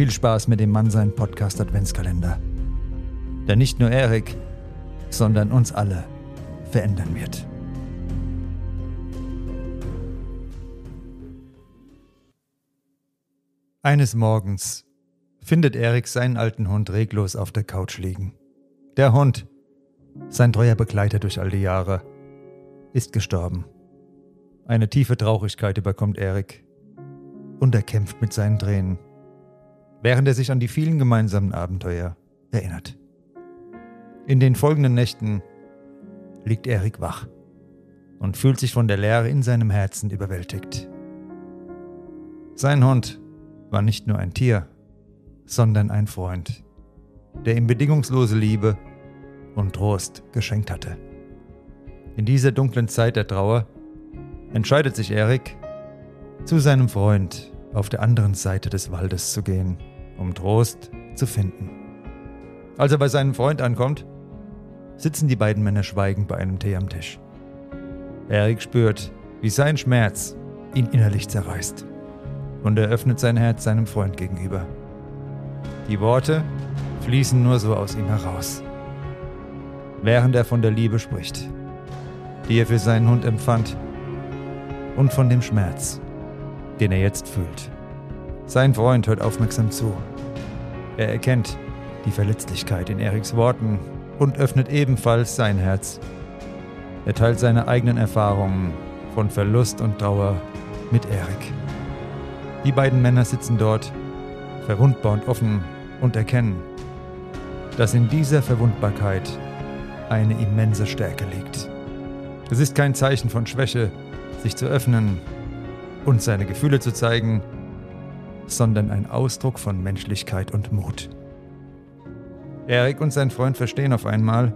Viel Spaß mit dem Mannsein Podcast Adventskalender. Der nicht nur Erik, sondern uns alle verändern wird. Eines Morgens findet Erik seinen alten Hund reglos auf der Couch liegen. Der Hund, sein treuer Begleiter durch all die Jahre, ist gestorben. Eine tiefe Traurigkeit überkommt Erik und er kämpft mit seinen Tränen während er sich an die vielen gemeinsamen Abenteuer erinnert. In den folgenden Nächten liegt Erik wach und fühlt sich von der Leere in seinem Herzen überwältigt. Sein Hund war nicht nur ein Tier, sondern ein Freund, der ihm bedingungslose Liebe und Trost geschenkt hatte. In dieser dunklen Zeit der Trauer entscheidet sich Erik, zu seinem Freund auf der anderen Seite des Waldes zu gehen um Trost zu finden. Als er bei seinem Freund ankommt, sitzen die beiden Männer schweigend bei einem Tee am Tisch. Erik spürt, wie sein Schmerz ihn innerlich zerreißt und er öffnet sein Herz seinem Freund gegenüber. Die Worte fließen nur so aus ihm heraus, während er von der Liebe spricht, die er für seinen Hund empfand und von dem Schmerz, den er jetzt fühlt. Sein Freund hört aufmerksam zu. Er erkennt die Verletzlichkeit in Eriks Worten und öffnet ebenfalls sein Herz. Er teilt seine eigenen Erfahrungen von Verlust und Trauer mit Erik. Die beiden Männer sitzen dort, verwundbar und offen, und erkennen, dass in dieser Verwundbarkeit eine immense Stärke liegt. Es ist kein Zeichen von Schwäche, sich zu öffnen und seine Gefühle zu zeigen, sondern ein Ausdruck von Menschlichkeit und Mut. Erik und sein Freund verstehen auf einmal,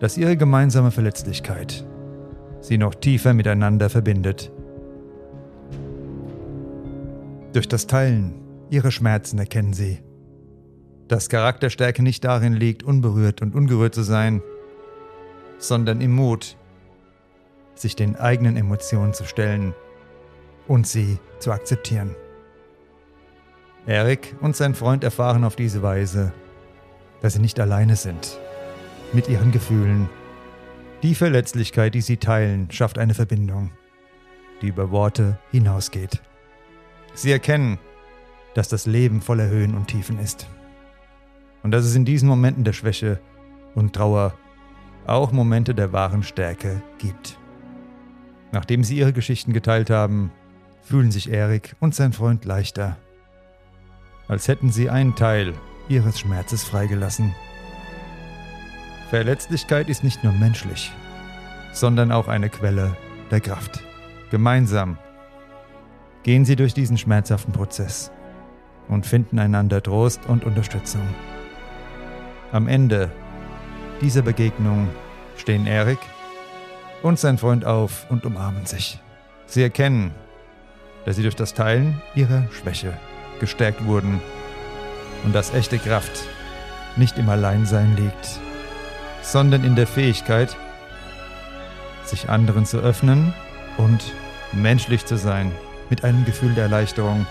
dass ihre gemeinsame Verletzlichkeit sie noch tiefer miteinander verbindet. Durch das Teilen ihrer Schmerzen erkennen sie, dass Charakterstärke nicht darin liegt, unberührt und ungerührt zu sein, sondern im Mut, sich den eigenen Emotionen zu stellen und sie zu akzeptieren. Eric und sein Freund erfahren auf diese Weise, dass sie nicht alleine sind mit ihren Gefühlen. Die Verletzlichkeit, die sie teilen, schafft eine Verbindung, die über Worte hinausgeht. Sie erkennen, dass das Leben voller Höhen und Tiefen ist. Und dass es in diesen Momenten der Schwäche und Trauer auch Momente der wahren Stärke gibt. Nachdem sie ihre Geschichten geteilt haben, fühlen sich Erik und sein Freund leichter als hätten sie einen Teil ihres Schmerzes freigelassen. Verletzlichkeit ist nicht nur menschlich, sondern auch eine Quelle der Kraft. Gemeinsam gehen sie durch diesen schmerzhaften Prozess und finden einander Trost und Unterstützung. Am Ende dieser Begegnung stehen Erik und sein Freund auf und umarmen sich. Sie erkennen, dass sie durch das Teilen ihrer Schwäche gestärkt wurden und dass echte Kraft nicht im Alleinsein liegt, sondern in der Fähigkeit, sich anderen zu öffnen und menschlich zu sein, mit einem Gefühl der Erleichterung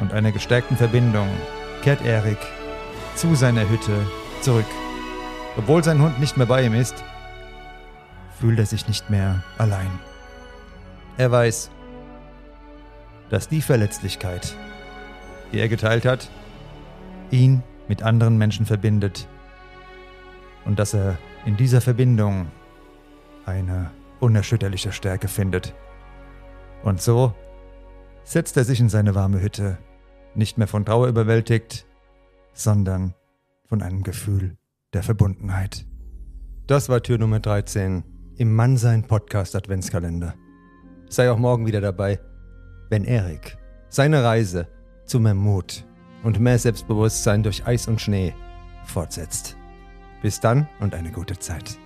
und einer gestärkten Verbindung kehrt Erik zu seiner Hütte zurück. Obwohl sein Hund nicht mehr bei ihm ist, fühlt er sich nicht mehr allein. Er weiß, dass die Verletzlichkeit, die er geteilt hat, ihn mit anderen Menschen verbindet und dass er in dieser Verbindung eine unerschütterliche Stärke findet. Und so setzt er sich in seine warme Hütte, nicht mehr von Trauer überwältigt, sondern von einem Gefühl der Verbundenheit. Das war Tür Nummer 13 im Mannsein Podcast Adventskalender. Sei auch morgen wieder dabei, wenn Erik seine Reise zu mehr Mut und mehr Selbstbewusstsein durch Eis und Schnee fortsetzt. Bis dann und eine gute Zeit.